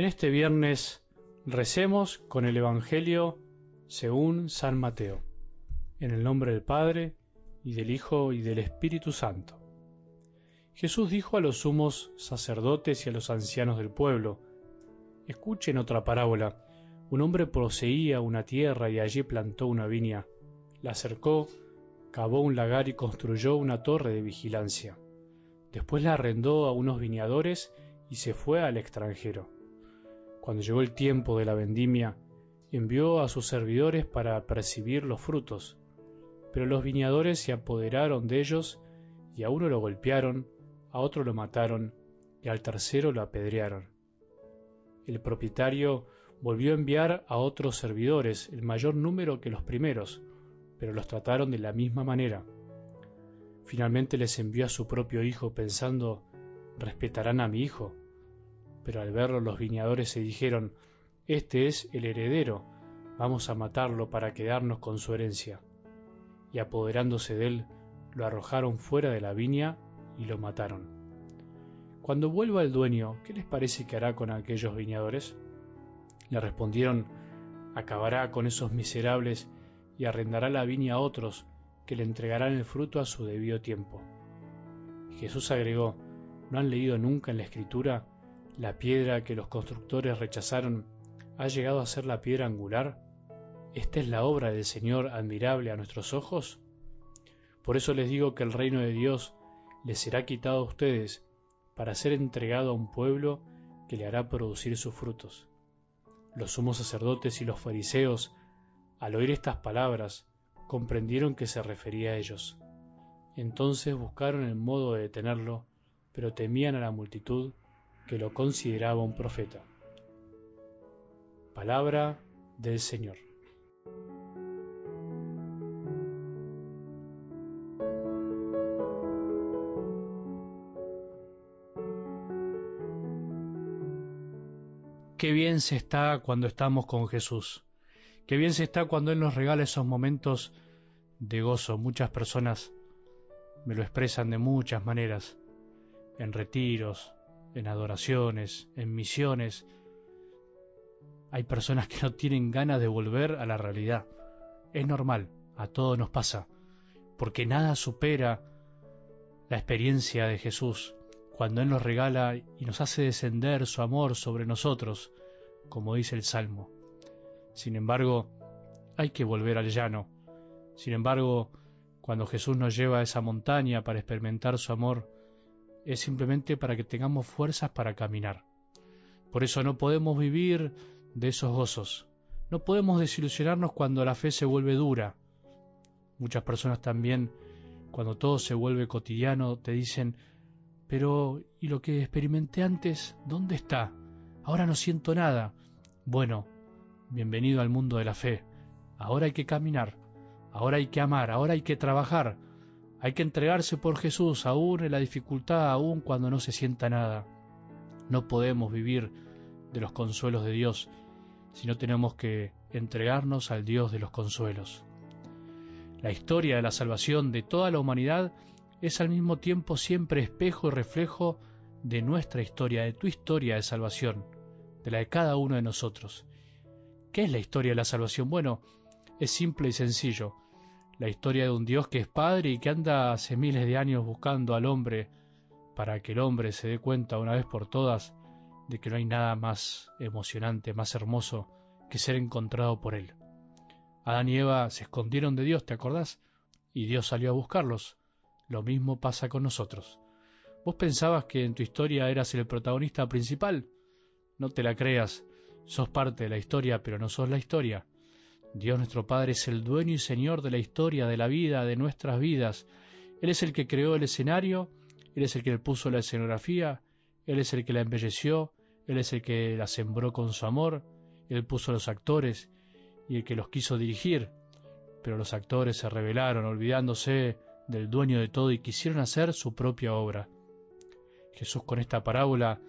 En este viernes recemos con el Evangelio según San Mateo, en el nombre del Padre, y del Hijo, y del Espíritu Santo. Jesús dijo a los sumos sacerdotes y a los ancianos del pueblo, Escuchen otra parábola. Un hombre poseía una tierra y allí plantó una viña. La cercó, cavó un lagar y construyó una torre de vigilancia. Después la arrendó a unos viñadores y se fue al extranjero. Cuando llegó el tiempo de la vendimia, envió a sus servidores para percibir los frutos. Pero los viñadores se apoderaron de ellos y a uno lo golpearon, a otro lo mataron y al tercero lo apedrearon. El propietario volvió a enviar a otros servidores, el mayor número que los primeros, pero los trataron de la misma manera. Finalmente les envió a su propio hijo pensando, respetarán a mi hijo. Pero al verlo los viñadores se dijeron, Este es el heredero, vamos a matarlo para quedarnos con su herencia. Y apoderándose de él, lo arrojaron fuera de la viña y lo mataron. Cuando vuelva el dueño, ¿qué les parece que hará con aquellos viñadores? Le respondieron, acabará con esos miserables y arrendará la viña a otros que le entregarán el fruto a su debido tiempo. Jesús agregó, ¿no han leído nunca en la Escritura la piedra que los constructores rechazaron ha llegado a ser la piedra angular? ¿Esta es la obra del Señor admirable a nuestros ojos? Por eso les digo que el reino de Dios les será quitado a ustedes para ser entregado a un pueblo que le hará producir sus frutos. Los sumos sacerdotes y los fariseos al oír estas palabras, comprendieron que se refería a ellos. Entonces buscaron el modo de detenerlo, pero temían a la multitud que lo consideraba un profeta. Palabra del Señor. Qué bien se está cuando estamos con Jesús. Qué bien se está cuando Él nos regala esos momentos de gozo. Muchas personas me lo expresan de muchas maneras, en retiros, en adoraciones, en misiones. Hay personas que no tienen ganas de volver a la realidad. Es normal, a todos nos pasa, porque nada supera la experiencia de Jesús cuando Él nos regala y nos hace descender su amor sobre nosotros, como dice el Salmo. Sin embargo, hay que volver al llano. Sin embargo, cuando Jesús nos lleva a esa montaña para experimentar su amor, es simplemente para que tengamos fuerzas para caminar. Por eso no podemos vivir de esos gozos. No podemos desilusionarnos cuando la fe se vuelve dura. Muchas personas también, cuando todo se vuelve cotidiano, te dicen, pero ¿y lo que experimenté antes? ¿Dónde está? Ahora no siento nada. Bueno, bienvenido al mundo de la fe. Ahora hay que caminar, ahora hay que amar, ahora hay que trabajar, hay que entregarse por Jesús, aún en la dificultad, aún cuando no se sienta nada. No podemos vivir de los consuelos de Dios, sino tenemos que entregarnos al Dios de los consuelos. La historia de la salvación de toda la humanidad es al mismo tiempo siempre espejo y reflejo de nuestra historia, de tu historia de salvación, de la de cada uno de nosotros. ¿Qué es la historia de la salvación? Bueno, es simple y sencillo. La historia de un Dios que es Padre y que anda hace miles de años buscando al hombre para que el hombre se dé cuenta una vez por todas de que no hay nada más emocionante, más hermoso que ser encontrado por él. Adán y Eva se escondieron de Dios, ¿te acordás? Y Dios salió a buscarlos. Lo mismo pasa con nosotros. ¿Vos pensabas que en tu historia eras el protagonista principal? No te la creas. Sos parte de la historia, pero no sos la historia. Dios nuestro Padre es el dueño y señor de la historia, de la vida, de nuestras vidas. Él es el que creó el escenario, Él es el que le puso la escenografía, Él es el que la embelleció, Él es el que la sembró con su amor, Él puso los actores y el que los quiso dirigir. Pero los actores se rebelaron, olvidándose del dueño de todo y quisieron hacer su propia obra. Jesús con esta parábola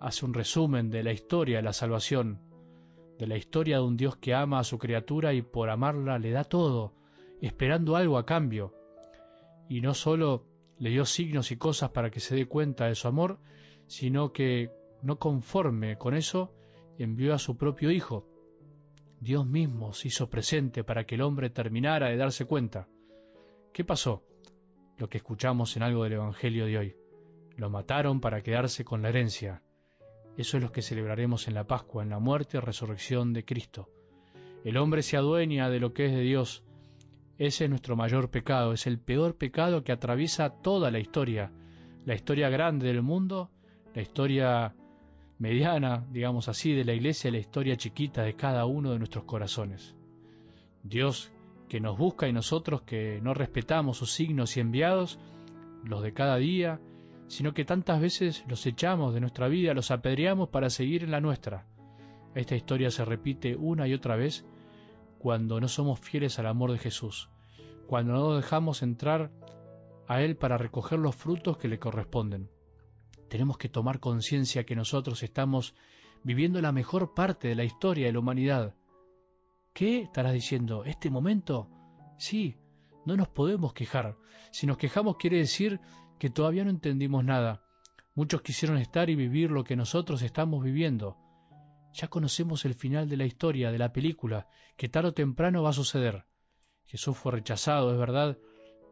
hace un resumen de la historia de la salvación, de la historia de un Dios que ama a su criatura y por amarla le da todo, esperando algo a cambio. Y no solo le dio signos y cosas para que se dé cuenta de su amor, sino que, no conforme con eso, envió a su propio Hijo. Dios mismo se hizo presente para que el hombre terminara de darse cuenta. ¿Qué pasó? Lo que escuchamos en algo del Evangelio de hoy. Lo mataron para quedarse con la herencia. Eso es lo que celebraremos en la Pascua, en la muerte y resurrección de Cristo. El hombre se adueña de lo que es de Dios. Ese es nuestro mayor pecado, es el peor pecado que atraviesa toda la historia, la historia grande del mundo, la historia mediana, digamos así, de la iglesia la historia chiquita de cada uno de nuestros corazones. Dios que nos busca y nosotros que no respetamos sus signos y enviados, los de cada día, sino que tantas veces los echamos de nuestra vida, los apedreamos para seguir en la nuestra. Esta historia se repite una y otra vez cuando no somos fieles al amor de Jesús, cuando no dejamos entrar a Él para recoger los frutos que le corresponden. Tenemos que tomar conciencia que nosotros estamos viviendo la mejor parte de la historia de la humanidad. ¿Qué estarás diciendo? ¿Este momento? Sí, no nos podemos quejar. Si nos quejamos quiere decir que todavía no entendimos nada. Muchos quisieron estar y vivir lo que nosotros estamos viviendo. Ya conocemos el final de la historia, de la película, que tarde o temprano va a suceder. Jesús fue rechazado, es verdad,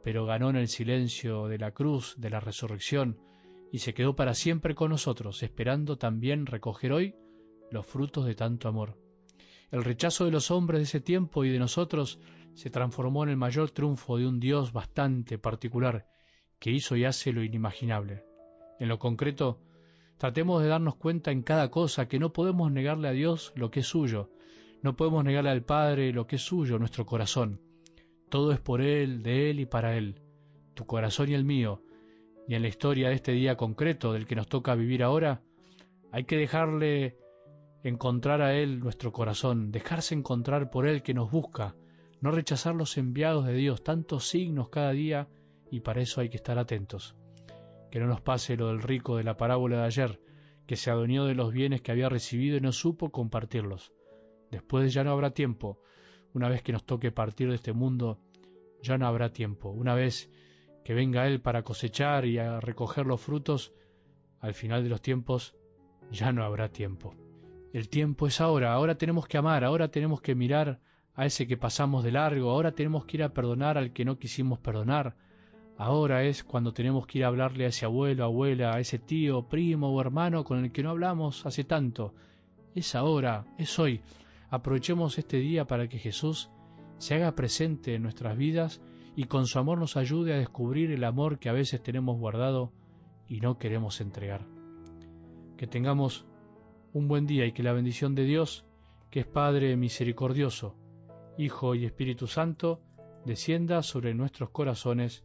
pero ganó en el silencio de la cruz, de la resurrección, y se quedó para siempre con nosotros, esperando también recoger hoy los frutos de tanto amor. El rechazo de los hombres de ese tiempo y de nosotros se transformó en el mayor triunfo de un Dios bastante particular, que hizo y hace lo inimaginable. En lo concreto, tratemos de darnos cuenta en cada cosa que no podemos negarle a Dios lo que es suyo, no podemos negarle al Padre lo que es suyo, nuestro corazón. Todo es por Él, de Él y para Él, tu corazón y el mío. Y en la historia de este día concreto del que nos toca vivir ahora, hay que dejarle encontrar a Él nuestro corazón, dejarse encontrar por Él que nos busca, no rechazar los enviados de Dios, tantos signos cada día y para eso hay que estar atentos. Que no nos pase lo del rico de la parábola de ayer, que se adueñó de los bienes que había recibido y no supo compartirlos. Después ya no habrá tiempo. Una vez que nos toque partir de este mundo, ya no habrá tiempo. Una vez que venga Él para cosechar y a recoger los frutos, al final de los tiempos, ya no habrá tiempo. El tiempo es ahora, ahora tenemos que amar, ahora tenemos que mirar a ese que pasamos de largo, ahora tenemos que ir a perdonar al que no quisimos perdonar, Ahora es cuando tenemos que ir a hablarle a ese abuelo, abuela, a ese tío, primo o hermano con el que no hablamos hace tanto. Es ahora, es hoy. Aprovechemos este día para que Jesús se haga presente en nuestras vidas y con su amor nos ayude a descubrir el amor que a veces tenemos guardado y no queremos entregar. Que tengamos un buen día y que la bendición de Dios, que es Padre misericordioso, Hijo y Espíritu Santo, descienda sobre nuestros corazones